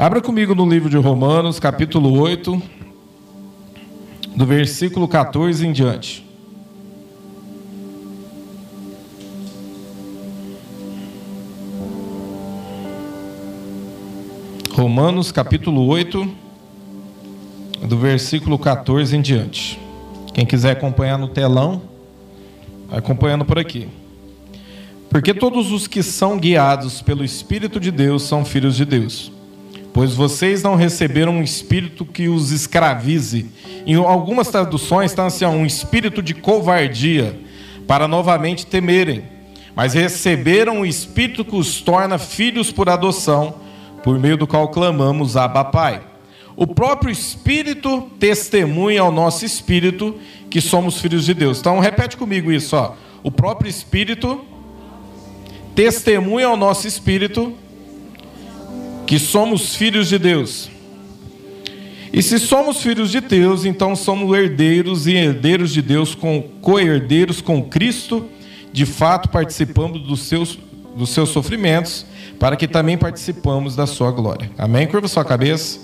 Abra comigo no livro de Romanos, capítulo 8, do versículo 14 em diante. Romanos, capítulo 8, do versículo 14 em diante. Quem quiser acompanhar no telão, acompanhando por aqui. Porque todos os que são guiados pelo Espírito de Deus são filhos de Deus. Pois vocês não receberam um espírito que os escravize. Em algumas traduções está assim, um espírito de covardia, para novamente temerem. Mas receberam um espírito que os torna filhos por adoção, por meio do qual clamamos Abba Pai. O próprio Espírito testemunha ao nosso espírito que somos filhos de Deus. Então repete comigo isso, ó. O próprio Espírito testemunha ao nosso espírito que somos filhos de Deus. E se somos filhos de Deus, então somos herdeiros e herdeiros de Deus, com co-herdeiros com Cristo, de fato participamos dos seus, dos seus sofrimentos, para que também participamos da sua glória. Amém? Curva sua cabeça.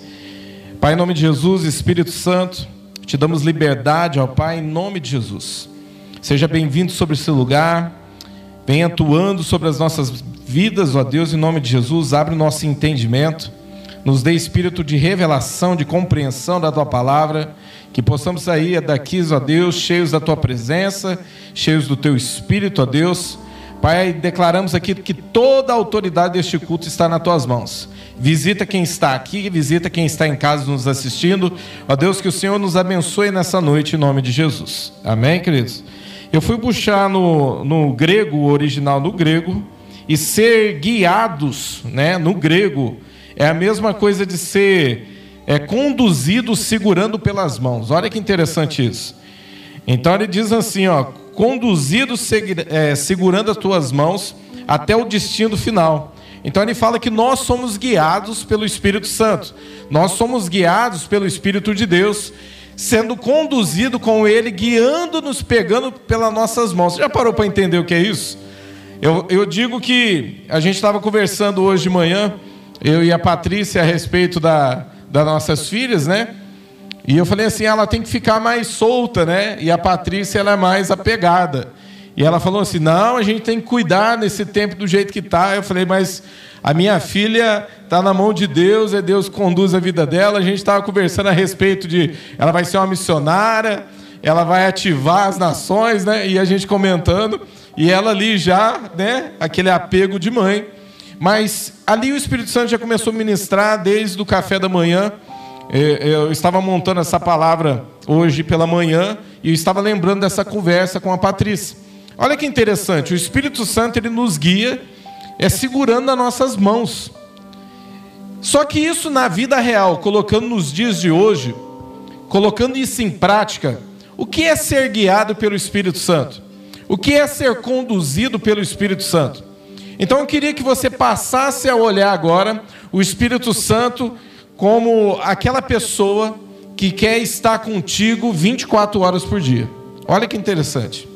Pai, em nome de Jesus, Espírito Santo, te damos liberdade, ó Pai, em nome de Jesus. Seja bem-vindo sobre esse lugar, venha atuando sobre as nossas vidas, ó Deus, em nome de Jesus, abre o nosso entendimento, nos dê espírito de revelação, de compreensão da tua palavra, que possamos sair daqui, ó Deus, cheios da tua presença, cheios do teu espírito, ó Deus. Pai, declaramos aqui que toda a autoridade deste culto está nas tuas mãos. Visita quem está aqui, visita quem está em casa nos assistindo. Ó Deus, que o Senhor nos abençoe nessa noite em nome de Jesus. Amém, queridos? Eu fui buscar no, no grego, original no grego, e ser guiados, né, no grego, é a mesma coisa de ser é, conduzido segurando pelas mãos. Olha que interessante isso. Então ele diz assim, ó, conduzido é, segurando as tuas mãos até o destino final. Então ele fala que nós somos guiados pelo Espírito Santo. Nós somos guiados pelo Espírito de Deus, sendo conduzido com ele, guiando-nos, pegando pelas nossas mãos. Você já parou para entender o que é isso? Eu, eu digo que a gente estava conversando hoje de manhã, eu e a Patrícia, a respeito da, das nossas filhas, né? E eu falei assim, ela tem que ficar mais solta, né? E a Patrícia, ela é mais apegada. E ela falou assim, não, a gente tem que cuidar nesse tempo do jeito que está. Eu falei, mas a minha filha está na mão de Deus, é Deus que conduz a vida dela. A gente estava conversando a respeito de, ela vai ser uma missionária, ela vai ativar as nações, né? E a gente comentando. E ela ali já, né, aquele apego de mãe. Mas ali o Espírito Santo já começou a ministrar desde o café da manhã. É, eu estava montando essa palavra hoje pela manhã e eu estava lembrando dessa conversa com a Patrícia. Olha que interessante, o Espírito Santo ele nos guia é segurando as nossas mãos. Só que isso na vida real, colocando nos dias de hoje, colocando isso em prática, o que é ser guiado pelo Espírito Santo? O que é ser conduzido pelo Espírito Santo? Então eu queria que você passasse a olhar agora o Espírito Santo como aquela pessoa que quer estar contigo 24 horas por dia. Olha que interessante.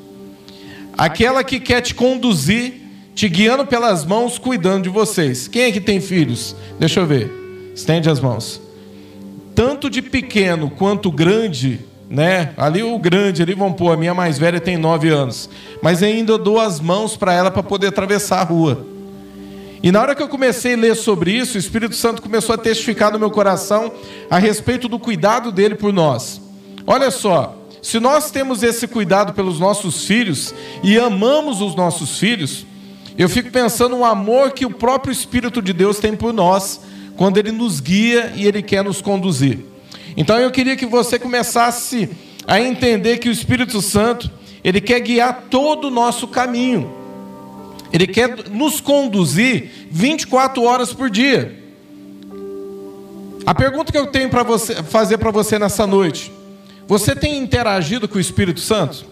Aquela que quer te conduzir, te guiando pelas mãos, cuidando de vocês. Quem é que tem filhos? Deixa eu ver. Estende as mãos. Tanto de pequeno quanto grande, né? Ali o grande, ali vão pôr, a minha mais velha tem nove anos. Mas ainda dou as mãos para ela para poder atravessar a rua. E na hora que eu comecei a ler sobre isso, o Espírito Santo começou a testificar no meu coração a respeito do cuidado dele por nós. Olha só, se nós temos esse cuidado pelos nossos filhos e amamos os nossos filhos, eu fico pensando no amor que o próprio Espírito de Deus tem por nós, quando ele nos guia e ele quer nos conduzir. Então eu queria que você começasse a entender que o Espírito Santo, ele quer guiar todo o nosso caminho. Ele quer nos conduzir 24 horas por dia. A pergunta que eu tenho para fazer para você nessa noite: você tem interagido com o Espírito Santo?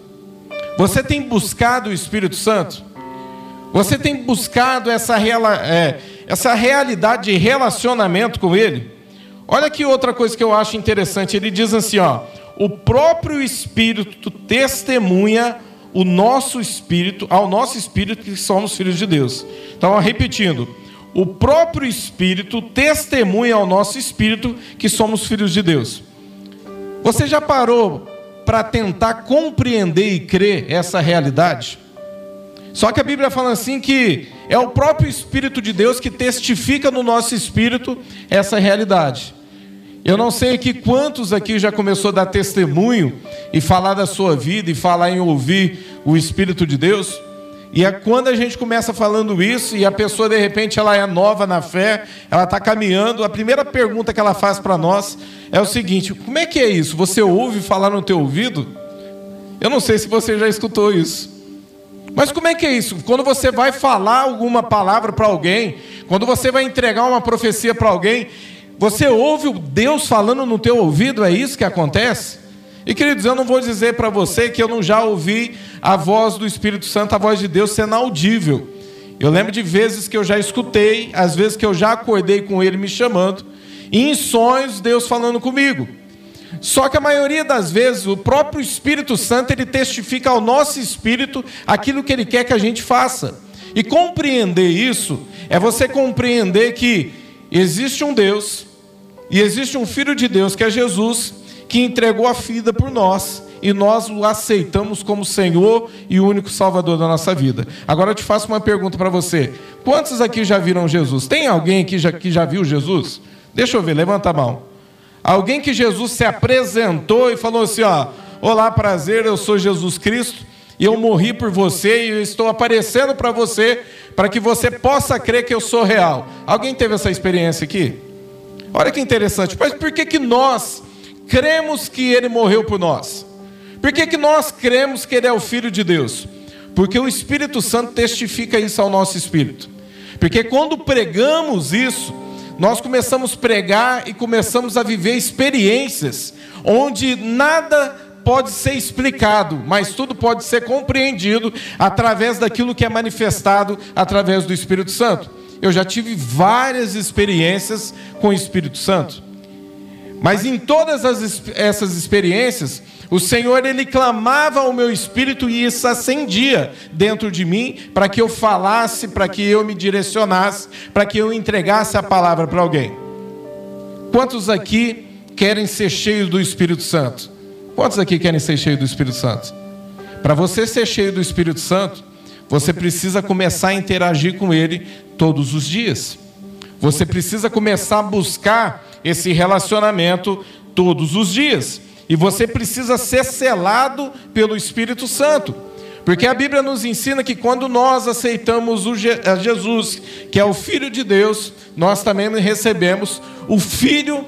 Você tem buscado o Espírito Santo? Você tem buscado essa, é, essa realidade de relacionamento com Ele? Olha que outra coisa que eu acho interessante. Ele diz assim, ó, o próprio Espírito testemunha o nosso espírito, ao nosso espírito que somos filhos de Deus. Então, repetindo, o próprio Espírito testemunha ao nosso espírito que somos filhos de Deus. Você já parou para tentar compreender e crer essa realidade? Só que a Bíblia fala assim que é o próprio Espírito de Deus que testifica no nosso espírito essa realidade. Eu não sei aqui quantos aqui já começou a dar testemunho e falar da sua vida e falar em ouvir o Espírito de Deus. E é quando a gente começa falando isso e a pessoa de repente ela é nova na fé, ela está caminhando, a primeira pergunta que ela faz para nós é o seguinte: como é que é isso? Você ouve falar no teu ouvido? Eu não sei se você já escutou isso. Mas como é que é isso? Quando você vai falar alguma palavra para alguém, quando você vai entregar uma profecia para alguém, você ouve Deus falando no teu ouvido? É isso que acontece? E queridos, eu não vou dizer para você que eu não já ouvi a voz do Espírito Santo, a voz de Deus sendo audível. Eu lembro de vezes que eu já escutei, às vezes que eu já acordei com ele me chamando, e em sonhos Deus falando comigo. Só que a maioria das vezes o próprio Espírito Santo ele testifica ao nosso espírito aquilo que ele quer que a gente faça. E compreender isso é você compreender que existe um Deus e existe um filho de Deus que é Jesus que entregou a vida por nós e nós o aceitamos como Senhor e único Salvador da nossa vida. Agora eu te faço uma pergunta para você: quantos aqui já viram Jesus? Tem alguém aqui já, que já viu Jesus? Deixa eu ver, levanta a mão. Alguém que Jesus se apresentou e falou assim: ó, olá, prazer, eu sou Jesus Cristo e eu morri por você e eu estou aparecendo para você para que você possa crer que eu sou real. Alguém teve essa experiência aqui? Olha que interessante. Mas por que, que nós cremos que ele morreu por nós? Por que, que nós cremos que ele é o Filho de Deus? Porque o Espírito Santo testifica isso ao nosso espírito. Porque quando pregamos isso, nós começamos a pregar e começamos a viver experiências onde nada pode ser explicado, mas tudo pode ser compreendido através daquilo que é manifestado através do Espírito Santo. Eu já tive várias experiências com o Espírito Santo. Mas em todas as, essas experiências, o Senhor ele clamava ao meu espírito e isso acendia dentro de mim para que eu falasse, para que eu me direcionasse, para que eu entregasse a palavra para alguém. Quantos aqui querem ser cheios do Espírito Santo? Quantos aqui querem ser cheios do Espírito Santo? Para você ser cheio do Espírito Santo, você precisa começar a interagir com ele todos os dias. Você precisa começar a buscar esse relacionamento todos os dias. E você precisa ser selado pelo Espírito Santo. Porque a Bíblia nos ensina que quando nós aceitamos Jesus, que é o Filho de Deus, nós também recebemos o Filho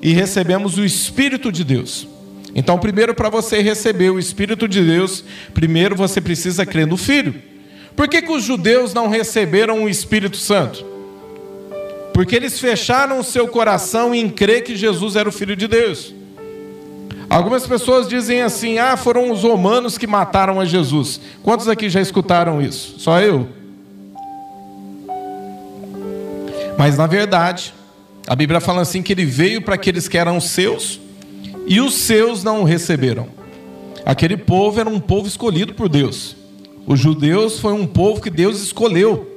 e recebemos o Espírito de Deus. Então, primeiro, para você receber o Espírito de Deus, primeiro você precisa crer no Filho. Por que, que os judeus não receberam o Espírito Santo? Porque eles fecharam o seu coração em crer que Jesus era o Filho de Deus. Algumas pessoas dizem assim: ah, foram os romanos que mataram a Jesus. Quantos aqui já escutaram isso? Só eu? Mas na verdade, a Bíblia fala assim: que ele veio para aqueles que eram seus e os seus não o receberam. Aquele povo era um povo escolhido por Deus. Os judeus foi um povo que Deus escolheu.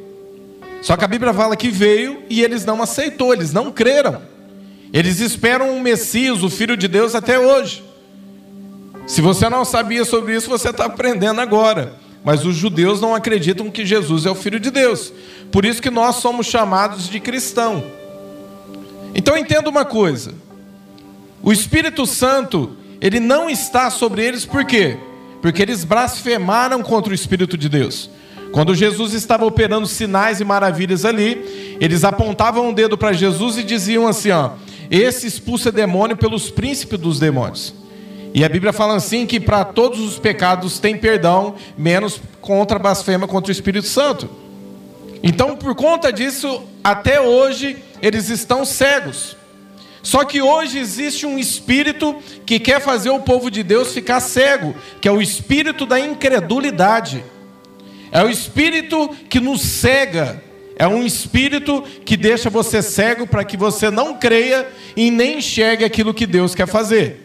Só que a Bíblia fala que veio e eles não aceitou, eles não creram. Eles esperam um Messias, o Filho de Deus, até hoje. Se você não sabia sobre isso, você está aprendendo agora. Mas os judeus não acreditam que Jesus é o Filho de Deus. Por isso que nós somos chamados de cristão. Então entenda uma coisa. O Espírito Santo, ele não está sobre eles por quê? Porque eles blasfemaram contra o Espírito de Deus. Quando Jesus estava operando sinais e maravilhas ali, eles apontavam um dedo para Jesus e diziam assim: ó, esse expulsa demônio pelos príncipes dos demônios. E a Bíblia fala assim que para todos os pecados tem perdão, menos contra a blasfema contra o Espírito Santo. Então, por conta disso, até hoje eles estão cegos. Só que hoje existe um espírito que quer fazer o povo de Deus ficar cego, que é o espírito da incredulidade. É o espírito que nos cega. É um espírito que deixa você cego para que você não creia e nem enxergue aquilo que Deus quer fazer.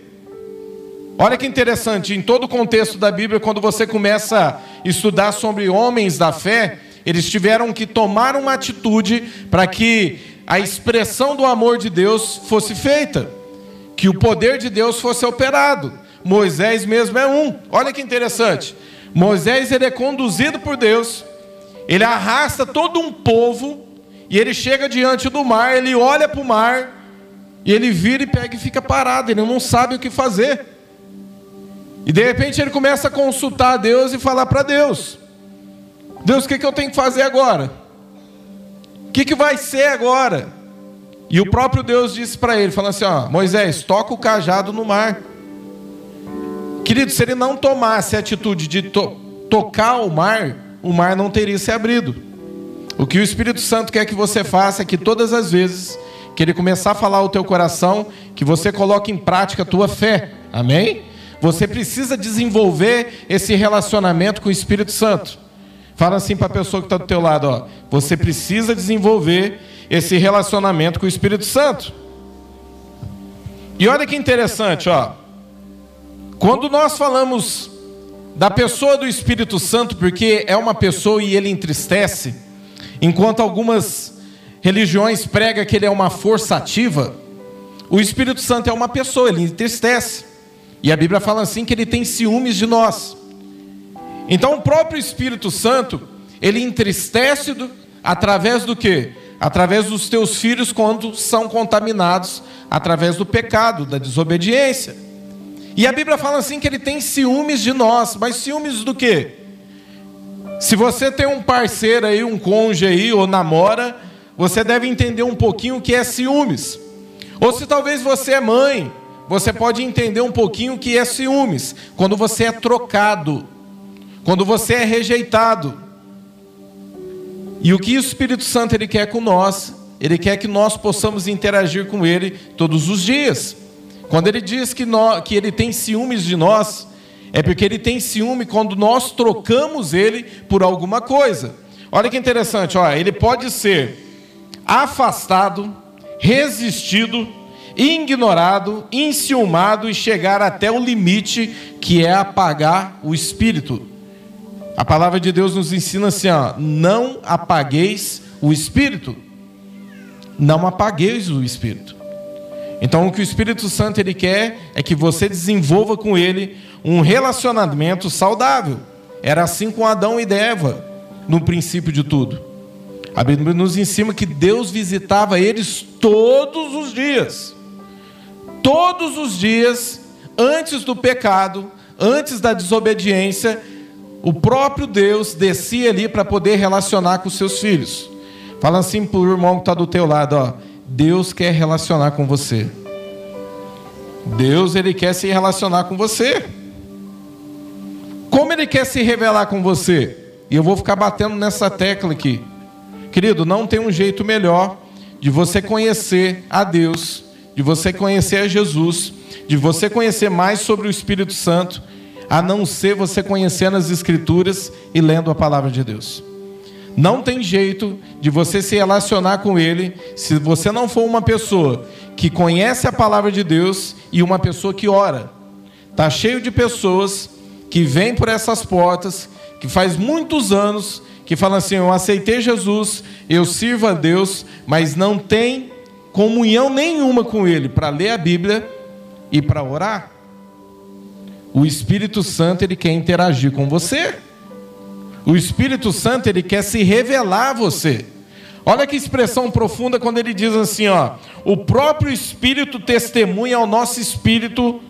Olha que interessante, em todo o contexto da Bíblia, quando você começa a estudar sobre homens da fé, eles tiveram que tomar uma atitude para que a expressão do amor de Deus fosse feita, que o poder de Deus fosse operado. Moisés mesmo é um. Olha que interessante. Moisés ele é conduzido por Deus, ele arrasta todo um povo e ele chega diante do mar, ele olha para o mar e ele vira e pega e fica parado, ele não sabe o que fazer. E de repente ele começa a consultar a Deus e falar para Deus: Deus, o que, que eu tenho que fazer agora? O que, que vai ser agora? E o próprio Deus disse para ele, falando assim: ó, Moisés, toca o cajado no mar. Querido, se ele não tomasse a atitude de to tocar o mar, o mar não teria se abrido. O que o Espírito Santo quer que você faça é que todas as vezes que ele começar a falar ao teu coração, que você coloque em prática a tua fé. Amém? Você precisa desenvolver esse relacionamento com o Espírito Santo. Fala assim para a pessoa que está do teu lado, ó. Você precisa desenvolver esse relacionamento com o Espírito Santo. E olha que interessante, ó. Quando nós falamos da pessoa do Espírito Santo, porque é uma pessoa e ele entristece, enquanto algumas religiões pregam que ele é uma força ativa, o Espírito Santo é uma pessoa, ele entristece. E a Bíblia fala assim que ele tem ciúmes de nós. Então o próprio Espírito Santo, ele entristece do, através do que? Através dos teus filhos quando são contaminados através do pecado, da desobediência. E a Bíblia fala assim que ele tem ciúmes de nós, mas ciúmes do quê? Se você tem um parceiro aí, um cônjuge aí, ou namora, você deve entender um pouquinho o que é ciúmes. Ou se talvez você é mãe, você pode entender um pouquinho o que é ciúmes. Quando você é trocado, quando você é rejeitado. E o que o Espírito Santo ele quer com nós? Ele quer que nós possamos interagir com ele todos os dias. Quando ele diz que, nós, que ele tem ciúmes de nós, é porque ele tem ciúme quando nós trocamos ele por alguma coisa. Olha que interessante, ó, ele pode ser afastado, resistido, ignorado, enciumado e chegar até o limite que é apagar o espírito. A palavra de Deus nos ensina assim: ó, não apagueis o espírito. Não apagueis o espírito. Então, o que o Espírito Santo ele quer é que você desenvolva com ele um relacionamento saudável. Era assim com Adão e Eva, no princípio de tudo. A Bíblia nos ensina que Deus visitava eles todos os dias. Todos os dias, antes do pecado, antes da desobediência, o próprio Deus descia ali para poder relacionar com os seus filhos. Fala assim para o irmão que está do teu lado, ó. Deus quer relacionar com você. Deus ele quer se relacionar com você. Como ele quer se revelar com você? E eu vou ficar batendo nessa tecla aqui. Querido, não tem um jeito melhor de você conhecer a Deus, de você conhecer a Jesus, de você conhecer mais sobre o Espírito Santo, a não ser você conhecendo as Escrituras e lendo a palavra de Deus. Não tem jeito de você se relacionar com Ele se você não for uma pessoa que conhece a palavra de Deus e uma pessoa que ora. Tá cheio de pessoas que vêm por essas portas, que faz muitos anos que falam assim: "Eu aceitei Jesus, eu sirvo a Deus", mas não tem comunhão nenhuma com ele para ler a Bíblia e para orar. O Espírito Santo ele quer interagir com você. O Espírito Santo, ele quer se revelar a você. Olha que expressão profunda quando ele diz assim, ó: "O próprio Espírito testemunha ao nosso espírito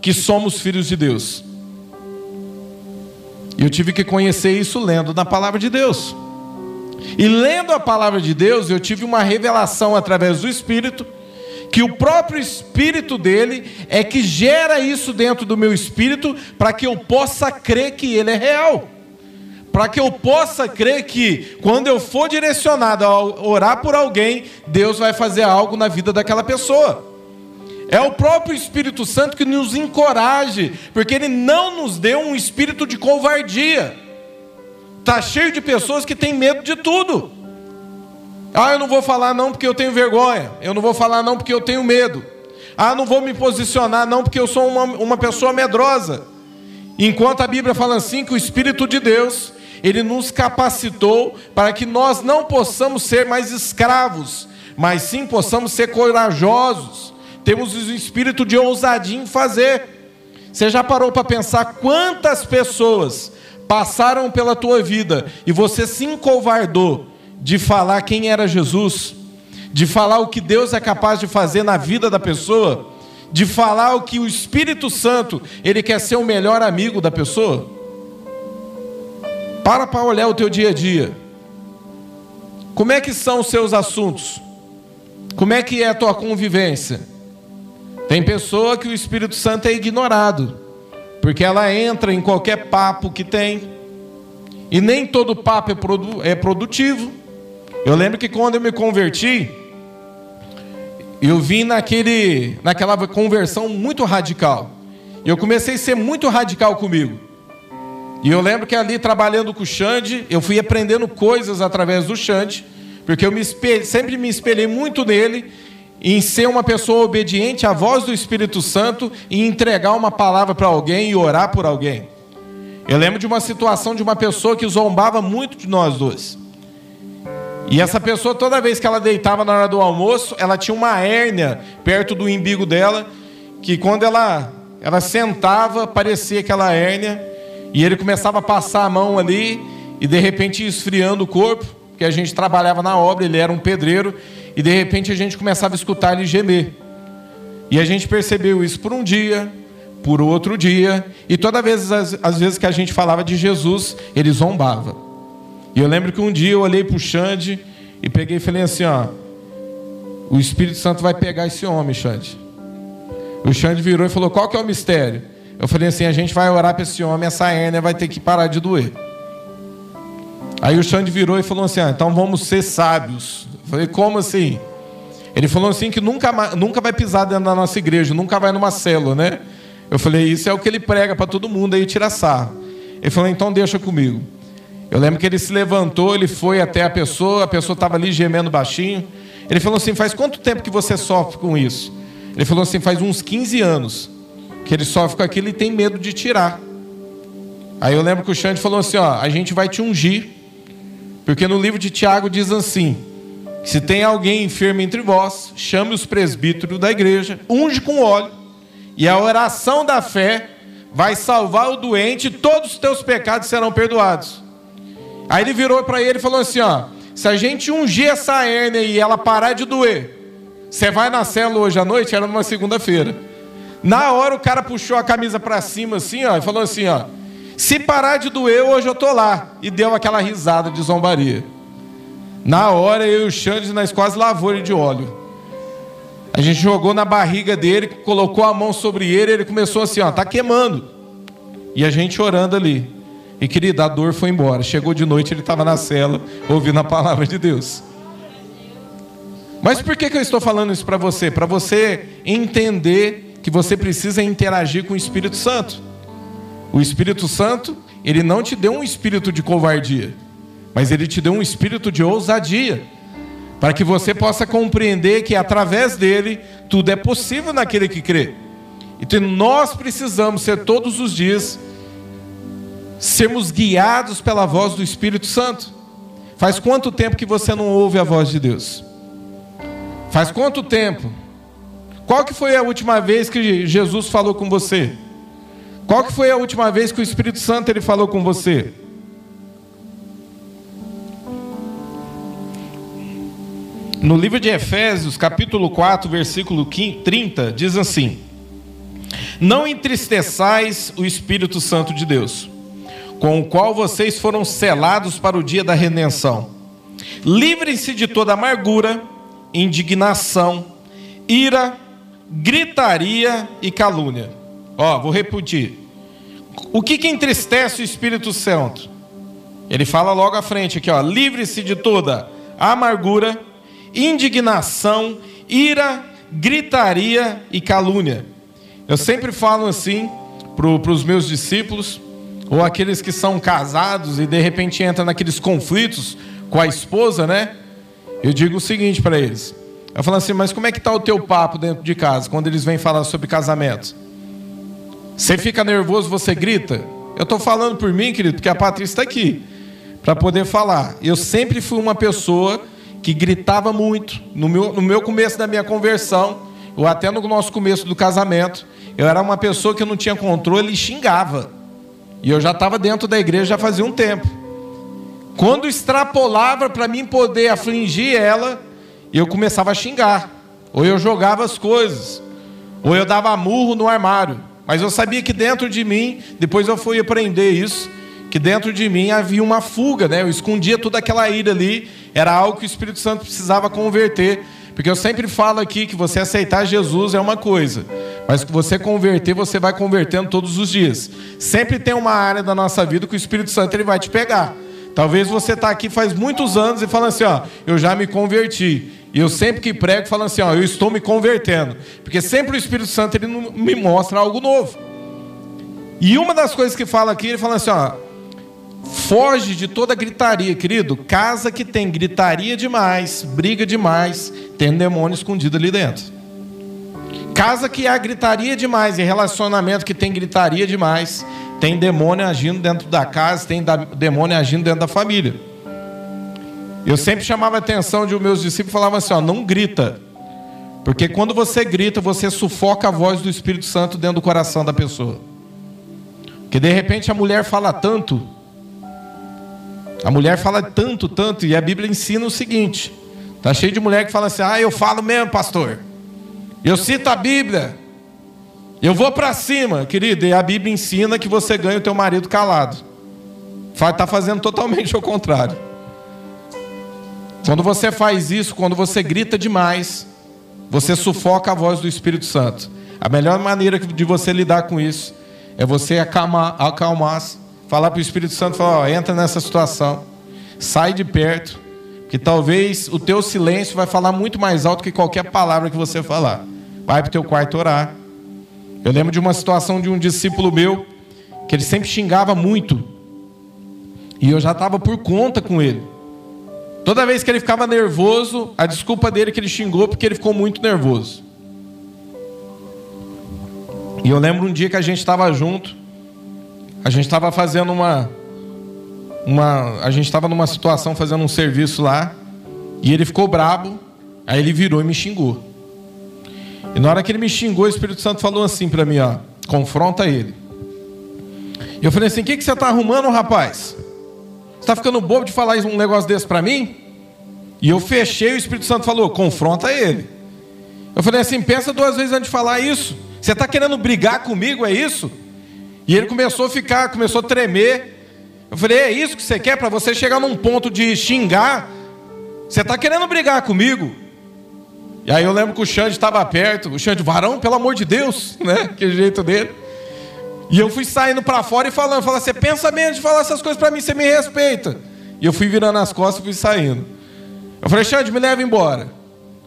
que somos filhos de Deus". Eu tive que conhecer isso lendo na palavra de Deus. E lendo a palavra de Deus, eu tive uma revelação através do Espírito que o próprio espírito dele é que gera isso dentro do meu espírito para que eu possa crer que ele é real para que eu possa crer que, quando eu for direcionado a orar por alguém, Deus vai fazer algo na vida daquela pessoa. É o próprio Espírito Santo que nos encoraje, porque Ele não nos deu um espírito de covardia. Está cheio de pessoas que têm medo de tudo. Ah, eu não vou falar não porque eu tenho vergonha. Eu não vou falar não porque eu tenho medo. Ah, não vou me posicionar não porque eu sou uma, uma pessoa medrosa. Enquanto a Bíblia fala assim que o Espírito de Deus, Ele nos capacitou para que nós não possamos ser mais escravos, mas sim possamos ser corajosos. Temos o espírito de ousadia em fazer. Você já parou para pensar quantas pessoas passaram pela tua vida e você se encovardou de falar quem era Jesus, de falar o que Deus é capaz de fazer na vida da pessoa, de falar o que o Espírito Santo, ele quer ser o melhor amigo da pessoa? Para para olhar o teu dia a dia. Como é que são os seus assuntos? Como é que é a tua convivência? Tem pessoa que o Espírito Santo é ignorado, porque ela entra em qualquer papo que tem, e nem todo papo é, é produtivo. Eu lembro que quando eu me converti, eu vim naquele, naquela conversão muito radical. Eu comecei a ser muito radical comigo. E eu lembro que ali trabalhando com o Xande, eu fui aprendendo coisas através do Xande, porque eu me sempre me espelhei muito nele em ser uma pessoa obediente à voz do Espírito Santo e entregar uma palavra para alguém e orar por alguém. Eu lembro de uma situação de uma pessoa que zombava muito de nós dois. E essa pessoa, toda vez que ela deitava na hora do almoço, ela tinha uma hérnia perto do umbigo dela, que quando ela, ela sentava, parecia aquela hérnia, e ele começava a passar a mão ali, e de repente esfriando o corpo, porque a gente trabalhava na obra, ele era um pedreiro, e de repente a gente começava a escutar ele gemer. E a gente percebeu isso por um dia, por outro dia, e toda vez, às, às vezes que a gente falava de Jesus, ele zombava. E eu lembro que um dia eu olhei para o Xande e peguei e falei assim: ó, o Espírito Santo vai pegar esse homem, Xande. O Xande virou e falou: qual que é o mistério? Eu falei assim: a gente vai orar para esse homem, essa hérnia vai ter que parar de doer. Aí o Xande virou e falou assim: ah, então vamos ser sábios. Falei: como assim? Ele falou assim que nunca, nunca vai pisar dentro da nossa igreja, nunca vai numa célula, né? Eu falei: isso é o que ele prega para todo mundo aí tirar sarro. Ele falou: então deixa comigo. Eu lembro que ele se levantou, ele foi até a pessoa, a pessoa estava ali gemendo baixinho. Ele falou assim: Faz quanto tempo que você sofre com isso? Ele falou assim: Faz uns 15 anos que ele sofre com aquilo e tem medo de tirar. Aí eu lembro que o Xande falou assim: Ó, a gente vai te ungir, porque no livro de Tiago diz assim: Se tem alguém enfermo entre vós, chame os presbíteros da igreja, unge com óleo, e a oração da fé vai salvar o doente e todos os teus pecados serão perdoados. Aí ele virou para ele e falou assim: ó, se a gente ungir essa hérnia e ela parar de doer, você vai na célula hoje à noite? Era numa segunda-feira. Na hora o cara puxou a camisa para cima assim, ó, e falou assim, ó: "Se parar de doer, hoje eu tô lá". E deu aquela risada de zombaria. Na hora eu e o Xande nós quase lavou ele de óleo. A gente jogou na barriga dele, colocou a mão sobre ele, ele começou assim, ó, tá queimando. E a gente orando ali. E querida, a dor foi embora. Chegou de noite, ele estava na cela, ouvindo a palavra de Deus. Mas por que, que eu estou falando isso para você? Para você entender que você precisa interagir com o Espírito Santo. O Espírito Santo, ele não te deu um espírito de covardia, mas ele te deu um espírito de ousadia, para que você possa compreender que através dele tudo é possível naquele que crê. Então nós precisamos ser todos os dias sermos guiados pela voz do Espírito Santo. Faz quanto tempo que você não ouve a voz de Deus? Faz quanto tempo? Qual que foi a última vez que Jesus falou com você? Qual que foi a última vez que o Espírito Santo ele falou com você? No livro de Efésios, capítulo 4, versículo 30, diz assim: Não entristeçais o Espírito Santo de Deus, com o qual vocês foram selados para o dia da redenção. Livrem-se de toda amargura, indignação, ira, gritaria e calúnia. Ó, vou repetir. O que, que entristece o Espírito Santo? Ele fala logo à frente aqui, ó. Livre-se de toda amargura, indignação, ira, gritaria e calúnia. Eu sempre falo assim para os meus discípulos ou aqueles que são casados e de repente entram naqueles conflitos com a esposa, né? Eu digo o seguinte para eles. Eu falo assim, mas como é que está o teu papo dentro de casa, quando eles vêm falar sobre casamento? Você fica nervoso, você grita? Eu estou falando por mim, querido, porque a Patrícia está aqui. para poder falar. Eu sempre fui uma pessoa que gritava muito. No meu, no meu começo da minha conversão, ou até no nosso começo do casamento, eu era uma pessoa que não tinha controle e xingava. E eu já estava dentro da igreja já fazia um tempo. Quando extrapolava para mim poder afligir ela, eu começava a xingar. Ou eu jogava as coisas. Ou eu dava murro no armário. Mas eu sabia que dentro de mim, depois eu fui aprender isso, que dentro de mim havia uma fuga, né? Eu escondia toda aquela ira ali, era algo que o Espírito Santo precisava converter. Porque eu sempre falo aqui que você aceitar Jesus é uma coisa, mas que você converter, você vai convertendo todos os dias. Sempre tem uma área da nossa vida que o Espírito Santo ele vai te pegar. Talvez você está aqui faz muitos anos e fala assim, ó, eu já me converti. E eu sempre que prego falo assim, ó, eu estou me convertendo, porque sempre o Espírito Santo ele me mostra algo novo. E uma das coisas que fala aqui, ele fala assim, ó, foge de toda gritaria, querido. Casa que tem gritaria demais, briga demais, tem demônio escondido ali dentro. Casa que há gritaria demais e relacionamento que tem gritaria demais, tem demônio agindo dentro da casa, tem demônio agindo dentro da família. Eu sempre chamava a atenção de meus discípulos e falava assim: ó, não grita. Porque quando você grita, você sufoca a voz do Espírito Santo dentro do coração da pessoa. Que de repente a mulher fala tanto, a mulher fala tanto, tanto, e a Bíblia ensina o seguinte: tá cheio de mulher que fala assim: ah, eu falo mesmo, pastor. Eu cito a Bíblia. Eu vou para cima, querido, e a Bíblia ensina que você ganha o teu marido calado. Está fazendo totalmente o contrário. Quando você faz isso, quando você grita demais, você sufoca a voz do Espírito Santo. A melhor maneira de você lidar com isso é você acalmar, acalmar falar para o Espírito Santo, falar, ó, entra nessa situação, sai de perto, que talvez o teu silêncio vai falar muito mais alto que qualquer palavra que você falar. Vai para o teu quarto orar. Eu lembro de uma situação de um discípulo meu, que ele sempre xingava muito. E eu já estava por conta com ele. Toda vez que ele ficava nervoso, a desculpa dele é que ele xingou porque ele ficou muito nervoso. E eu lembro um dia que a gente estava junto, a gente estava fazendo uma, uma, a gente estava numa situação fazendo um serviço lá, e ele ficou brabo, aí ele virou e me xingou. E na hora que ele me xingou, o Espírito Santo falou assim para mim, ó, confronta ele. E eu falei assim, o que, que você está arrumando, rapaz? Você está ficando bobo de falar um negócio desse para mim? E eu fechei, o Espírito Santo falou: confronta ele. Eu falei assim: pensa duas vezes antes de falar isso. Você está querendo brigar comigo, é isso? E ele começou a ficar, começou a tremer. Eu falei: é isso que você quer para você chegar num ponto de xingar? Você está querendo brigar comigo? E aí eu lembro que o Xande estava perto. O Xande, varão, pelo amor de Deus, né? Que jeito dele. E eu fui saindo para fora e falando, falando, você pensa menos de falar essas coisas para mim, você me respeita. E eu fui virando as costas e fui saindo. Eu falei, Xande, me leva embora.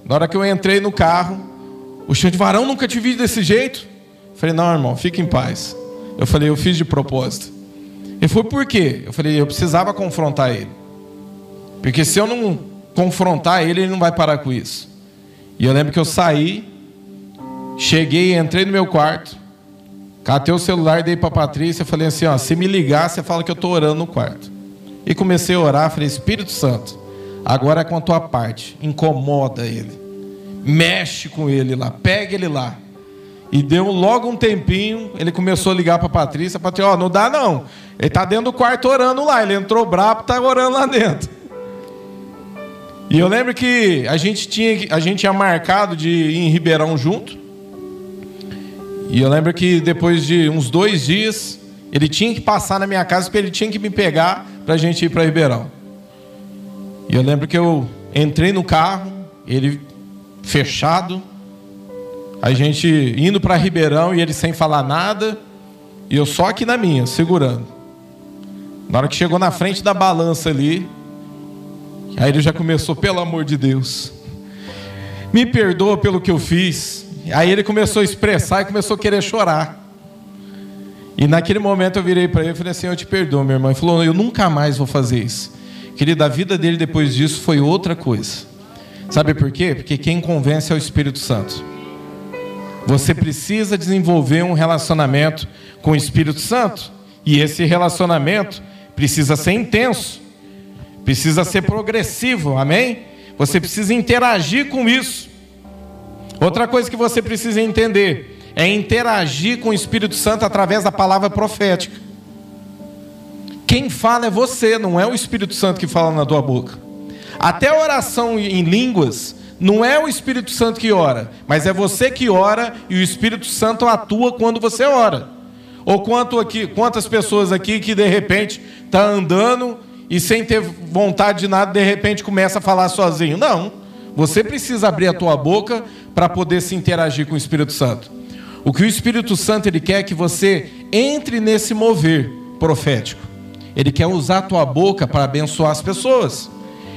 Na hora que eu entrei no carro, o Xande, varão, nunca te vi desse jeito. Eu falei, não, irmão, fique em paz. Eu falei, eu fiz de propósito. Ele falou, por quê? Eu falei, eu precisava confrontar ele. Porque se eu não confrontar ele, ele não vai parar com isso. E eu lembro que eu saí, cheguei, entrei no meu quarto, Catei o celular, dei para Patrícia, falei assim, ó, se me ligar, você fala que eu estou orando no quarto. E comecei a orar, falei, Espírito Santo, agora é com a tua parte, incomoda ele, mexe com ele lá, pega ele lá. E deu logo um tempinho, ele começou a ligar para Patrícia, Patrícia, ó, não dá não, ele está dentro do quarto orando lá, ele entrou brabo, está orando lá dentro. E eu lembro que a gente tinha, a gente tinha marcado de ir em Ribeirão junto, e eu lembro que depois de uns dois dias, ele tinha que passar na minha casa porque ele tinha que me pegar para a gente ir para Ribeirão. E eu lembro que eu entrei no carro, ele fechado, a gente indo para Ribeirão e ele sem falar nada, e eu só aqui na minha, segurando. Na hora que chegou na frente da balança ali, aí ele já começou, pelo amor de Deus, me perdoa pelo que eu fiz. Aí ele começou a expressar e começou a querer chorar. E naquele momento eu virei para ele e falei assim: Eu te perdoo, meu irmão. Ele falou: Eu nunca mais vou fazer isso. Querido, a vida dele depois disso foi outra coisa. Sabe por quê? Porque quem convence é o Espírito Santo. Você precisa desenvolver um relacionamento com o Espírito Santo. E esse relacionamento precisa ser intenso. Precisa ser progressivo, amém? Você precisa interagir com isso. Outra coisa que você precisa entender é interagir com o Espírito Santo através da palavra profética. Quem fala é você, não é o Espírito Santo que fala na tua boca. Até a oração em línguas não é o Espírito Santo que ora, mas é você que ora e o Espírito Santo atua quando você ora. Ou quanto aqui, quantas pessoas aqui que de repente tá andando e sem ter vontade de nada, de repente começa a falar sozinho. Não. Você precisa abrir a tua boca para poder se interagir com o Espírito Santo. O que o Espírito Santo ele quer é que você entre nesse mover profético. Ele quer usar a tua boca para abençoar as pessoas.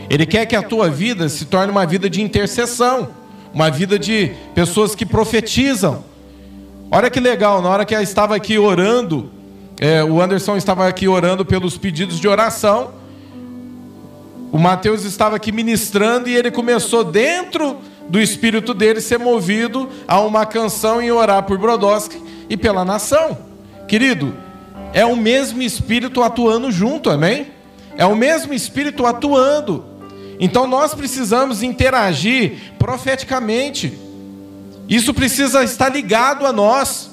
Ele quer que a tua vida se torne uma vida de intercessão, uma vida de pessoas que profetizam. Olha que legal, na hora que estava aqui orando, é, o Anderson estava aqui orando pelos pedidos de oração. O Mateus estava aqui ministrando e ele começou dentro do espírito dele ser movido a uma canção e orar por Brodowski e pela nação. Querido, é o mesmo espírito atuando junto, amém? É o mesmo espírito atuando. Então nós precisamos interagir profeticamente. Isso precisa estar ligado a nós.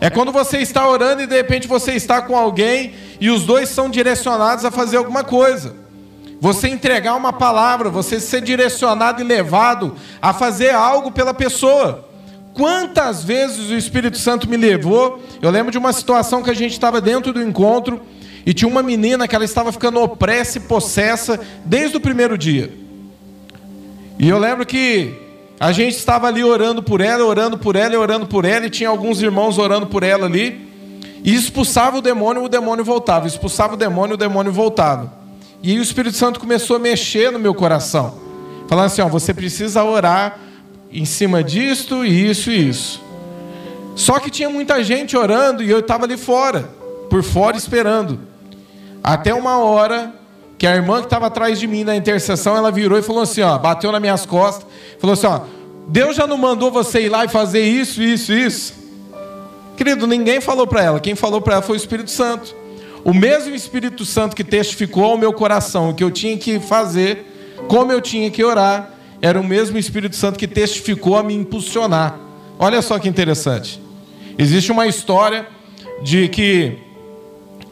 É quando você está orando e de repente você está com alguém e os dois são direcionados a fazer alguma coisa. Você entregar uma palavra, você ser direcionado e levado a fazer algo pela pessoa. Quantas vezes o Espírito Santo me levou? Eu lembro de uma situação que a gente estava dentro do encontro e tinha uma menina que ela estava ficando opressa e possessa desde o primeiro dia. E eu lembro que a gente estava ali orando por ela, orando por ela e orando por ela, e tinha alguns irmãos orando por ela ali. E expulsava o demônio, o demônio voltava. Expulsava o demônio, o demônio voltava. E aí o Espírito Santo começou a mexer no meu coração. Falando assim, ó, você precisa orar em cima disto, isso e isso. Só que tinha muita gente orando e eu estava ali fora, por fora esperando. Até uma hora que a irmã que estava atrás de mim na intercessão, ela virou e falou assim, ó, bateu nas minhas costas, falou assim, ó, Deus já não mandou você ir lá e fazer isso, isso, isso. Querido, ninguém falou para ela, quem falou para ela foi o Espírito Santo. O mesmo Espírito Santo que testificou ao meu coração o que eu tinha que fazer, como eu tinha que orar, era o mesmo Espírito Santo que testificou a me impulsionar. Olha só que interessante. Existe uma história de que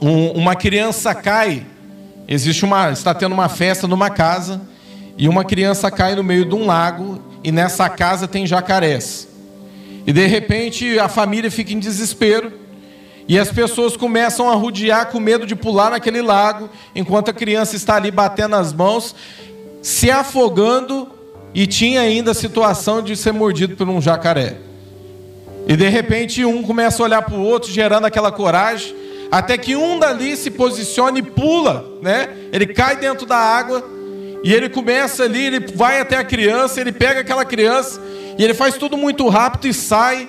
um, uma criança cai, existe uma, está tendo uma festa numa casa e uma criança cai no meio de um lago e nessa casa tem jacarés. E de repente a família fica em desespero e as pessoas começam a rodear com medo de pular naquele lago, enquanto a criança está ali batendo as mãos, se afogando, e tinha ainda a situação de ser mordido por um jacaré. E de repente um começa a olhar para o outro, gerando aquela coragem, até que um dali se posiciona e pula, né? Ele cai dentro da água e ele começa ali, ele vai até a criança, ele pega aquela criança e ele faz tudo muito rápido e sai.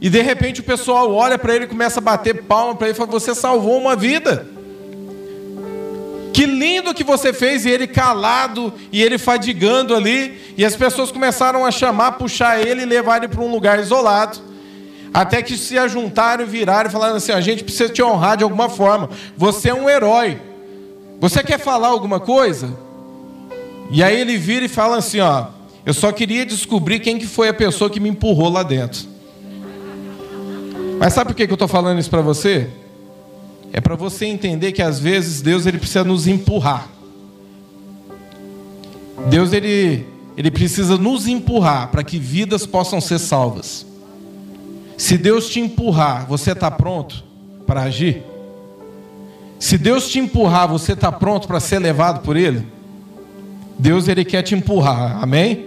E de repente o pessoal olha para ele e começa a bater palma para ele fala: Você salvou uma vida. Que lindo que você fez, e ele calado, e ele fadigando ali, e as pessoas começaram a chamar, puxar ele e levar ele para um lugar isolado. Até que se ajuntaram viraram e falaram assim: a gente precisa te honrar de alguma forma. Você é um herói. Você quer falar alguma coisa? E aí ele vira e fala assim: ó, eu só queria descobrir quem que foi a pessoa que me empurrou lá dentro. Mas sabe por que eu estou falando isso para você? É para você entender que às vezes Deus ele precisa nos empurrar. Deus ele, ele precisa nos empurrar para que vidas possam ser salvas. Se Deus te empurrar, você está pronto para agir? Se Deus te empurrar, você está pronto para ser levado por Ele? Deus ele quer te empurrar, amém?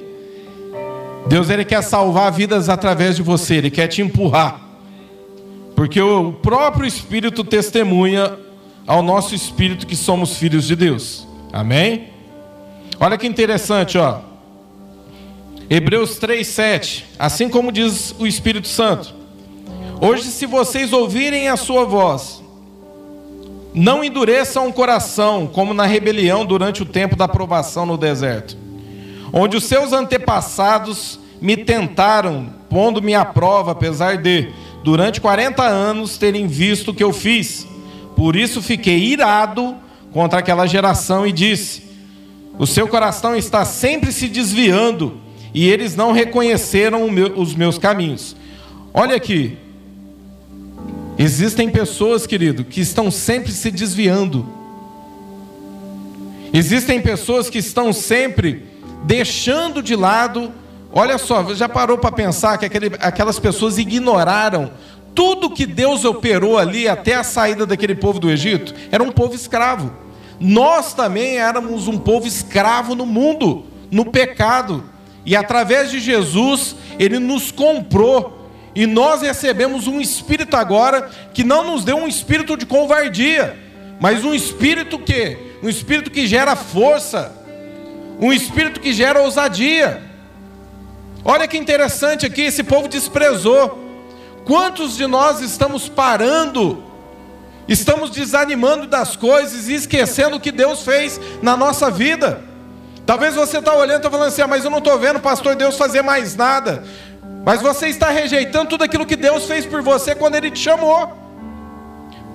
Deus ele quer salvar vidas através de você, ele quer te empurrar. Porque o próprio Espírito testemunha ao nosso espírito que somos filhos de Deus. Amém? Olha que interessante, ó. Hebreus 3:7, assim como diz o Espírito Santo: Hoje se vocês ouvirem a sua voz, não endureçam o coração como na rebelião durante o tempo da provação no deserto, onde os seus antepassados me tentaram, pondo-me à prova, apesar de durante 40 anos terem visto o que eu fiz. Por isso fiquei irado contra aquela geração e disse: O seu coração está sempre se desviando e eles não reconheceram os meus caminhos. Olha aqui. Existem pessoas, querido, que estão sempre se desviando. Existem pessoas que estão sempre deixando de lado. Olha só, já parou para pensar que aquele, aquelas pessoas ignoraram tudo que Deus operou ali até a saída daquele povo do Egito? Era um povo escravo. Nós também éramos um povo escravo no mundo, no pecado. E através de Jesus, Ele nos comprou. E nós recebemos um espírito agora que não nos deu um espírito de covardia, mas um espírito que? Um espírito que gera força, um espírito que gera ousadia. Olha que interessante aqui, esse povo desprezou. Quantos de nós estamos parando, estamos desanimando das coisas e esquecendo o que Deus fez na nossa vida? Talvez você está olhando e está falando assim, ah, mas eu não estou vendo pastor Deus fazer mais nada. Mas você está rejeitando tudo aquilo que Deus fez por você quando Ele te chamou.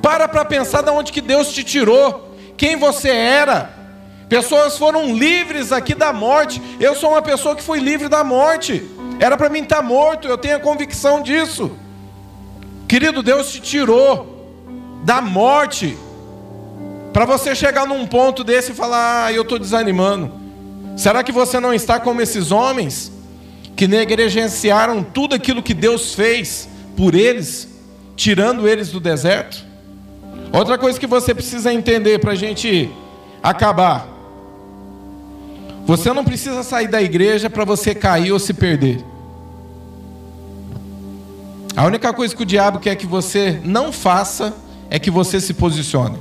Para para pensar de onde que Deus te tirou, quem você era. Pessoas foram livres aqui da morte. Eu sou uma pessoa que foi livre da morte. Era para mim estar tá morto, eu tenho a convicção disso. Querido, Deus te tirou da morte. Para você chegar num ponto desse e falar, ah, eu estou desanimando. Será que você não está como esses homens que negligenciaram tudo aquilo que Deus fez por eles, tirando eles do deserto? Outra coisa que você precisa entender para a gente acabar: você não precisa sair da igreja para você cair ou se perder. A única coisa que o diabo quer que você não faça é que você se posicione.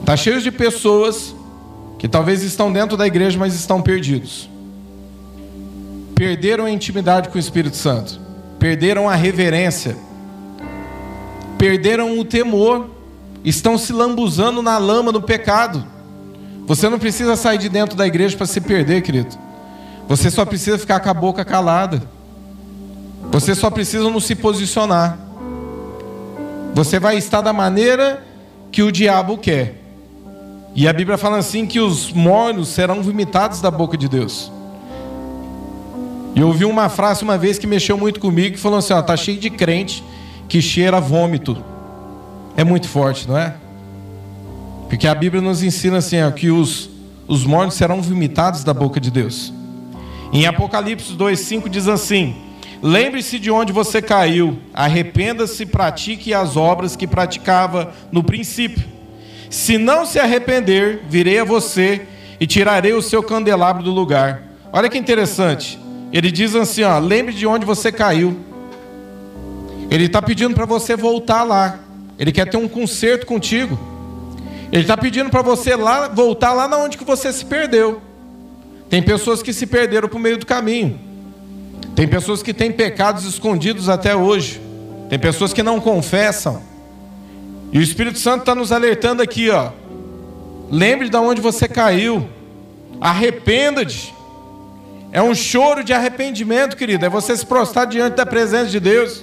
Está cheio de pessoas que talvez estão dentro da igreja, mas estão perdidos. Perderam a intimidade com o Espírito Santo, perderam a reverência, perderam o temor, estão se lambuzando na lama do pecado. Você não precisa sair de dentro da igreja para se perder, querido. Você só precisa ficar com a boca calada. Você só precisa não se posicionar. Você vai estar da maneira que o diabo quer. E a Bíblia fala assim que os mornos serão vomitados da boca de Deus. E eu ouvi uma frase uma vez que mexeu muito comigo, que falou assim: ó, tá cheio de crente que cheira vômito. É muito forte, não é? Porque a Bíblia nos ensina assim, ó, que os, os mornos serão vomitados da boca de Deus. Em Apocalipse 2,5 diz assim: Lembre-se de onde você caiu, arrependa-se, pratique as obras que praticava no princípio. Se não se arrepender, virei a você e tirarei o seu candelabro do lugar. Olha que interessante. Ele diz assim: ó, lembre de onde você caiu. Ele está pedindo para você voltar lá. Ele quer ter um conserto contigo. Ele está pedindo para você lá voltar lá na onde que você se perdeu. Tem pessoas que se perderam por meio do caminho. Tem pessoas que têm pecados escondidos até hoje. Tem pessoas que não confessam. E o Espírito Santo está nos alertando aqui, ó. Lembre de onde você caiu. Arrependa-te. É um choro de arrependimento, querido. É você se prostrar diante da presença de Deus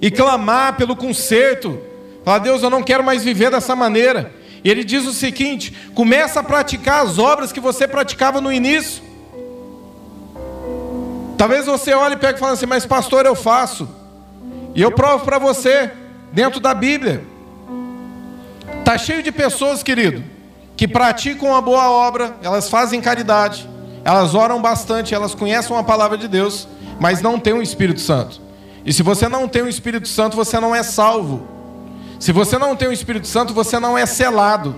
e clamar pelo conserto. Falar, Deus, eu não quero mais viver dessa maneira. E ele diz o seguinte: começa a praticar as obras que você praticava no início. Talvez você olhe e pegue e fale assim, mas pastor, eu faço. E eu provo para você, dentro da Bíblia. Está cheio de pessoas, querido, que praticam a boa obra, elas fazem caridade, elas oram bastante, elas conhecem a palavra de Deus, mas não têm o Espírito Santo. E se você não tem o Espírito Santo, você não é salvo. Se você não tem o Espírito Santo, você não é selado.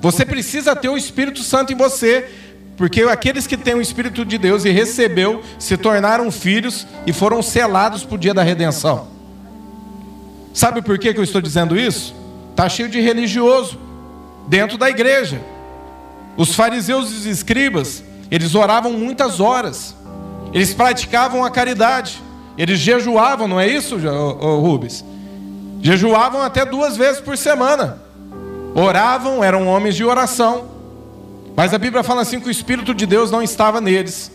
Você precisa ter o Espírito Santo em você, porque aqueles que têm o Espírito de Deus e recebeu, se tornaram filhos e foram selados para o dia da redenção. Sabe por que eu estou dizendo isso? Está cheio de religioso dentro da igreja. Os fariseus e os escribas, eles oravam muitas horas. Eles praticavam a caridade. Eles jejuavam, não é isso, Rubens? Jejuavam até duas vezes por semana. Oravam, eram homens de oração. Mas a Bíblia fala assim que o Espírito de Deus não estava neles.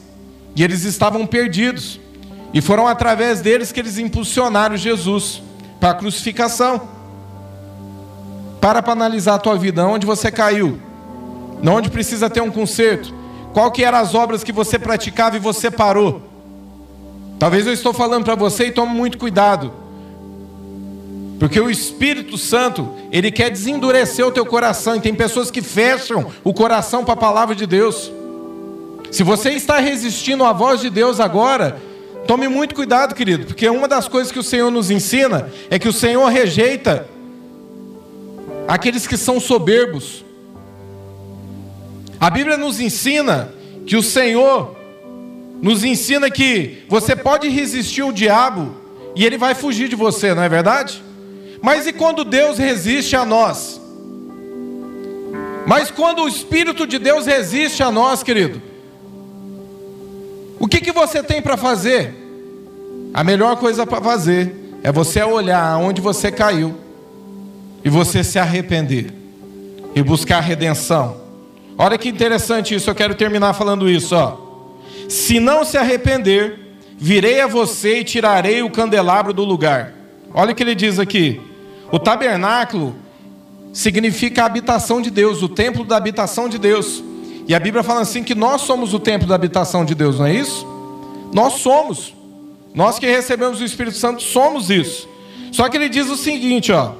E eles estavam perdidos. E foram através deles que eles impulsionaram Jesus para a crucificação. Para para analisar a tua vida, onde você caiu. onde precisa ter um conserto. Qual que eram as obras que você praticava e você parou? Talvez eu estou falando para você e tome muito cuidado. Porque o Espírito Santo, ele quer desendurecer o teu coração, e tem pessoas que fecham o coração para a palavra de Deus. Se você está resistindo à voz de Deus agora, tome muito cuidado, querido, porque uma das coisas que o Senhor nos ensina é que o Senhor rejeita aqueles que são soberbos. A Bíblia nos ensina que o Senhor nos ensina que você pode resistir ao diabo e ele vai fugir de você, não é verdade? Mas e quando Deus resiste a nós? Mas quando o Espírito de Deus resiste a nós, querido, o que, que você tem para fazer? A melhor coisa para fazer é você olhar onde você caiu e você se arrepender e buscar redenção. Olha que interessante isso, eu quero terminar falando isso, ó. Se não se arrepender, virei a você e tirarei o candelabro do lugar. Olha o que ele diz aqui. O tabernáculo significa a habitação de Deus, o templo da habitação de Deus. E a Bíblia fala assim que nós somos o templo da habitação de Deus, não é isso? Nós somos. Nós que recebemos o Espírito Santo somos isso. Só que ele diz o seguinte, ó.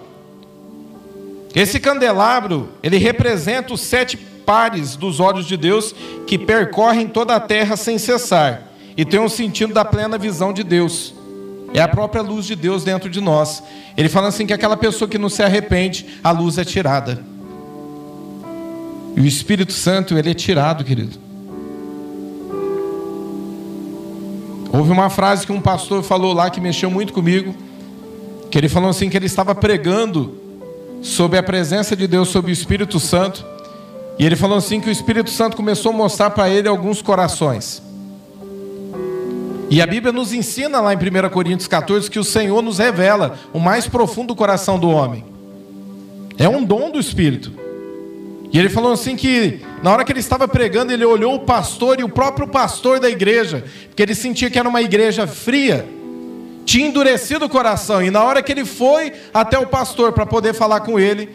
Esse candelabro, ele representa os sete pares dos olhos de Deus que percorrem toda a terra sem cessar e tem um sentido da plena visão de Deus. É a própria luz de Deus dentro de nós. Ele fala assim que aquela pessoa que não se arrepende, a luz é tirada. E o Espírito Santo, ele é tirado, querido. Houve uma frase que um pastor falou lá que mexeu muito comigo, que ele falou assim que ele estava pregando sobre a presença de Deus, sobre o Espírito Santo, e ele falou assim que o Espírito Santo começou a mostrar para ele alguns corações. E a Bíblia nos ensina lá em 1 Coríntios 14 que o Senhor nos revela o mais profundo coração do homem. É um dom do Espírito. E ele falou assim que na hora que ele estava pregando, ele olhou o pastor e o próprio pastor da igreja, porque ele sentia que era uma igreja fria, tinha endurecido o coração. E na hora que ele foi até o pastor para poder falar com ele,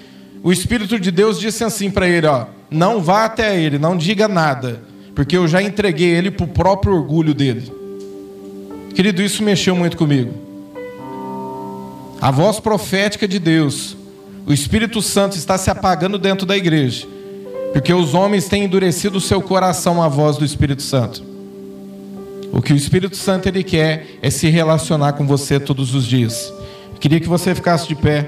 o Espírito de Deus disse assim para ele: ó, não vá até ele, não diga nada, porque eu já entreguei ele para o próprio orgulho dele. Querido, isso mexeu muito comigo. A voz profética de Deus, o Espírito Santo está se apagando dentro da igreja, porque os homens têm endurecido o seu coração à voz do Espírito Santo. O que o Espírito Santo ele quer é se relacionar com você todos os dias. queria que você ficasse de pé.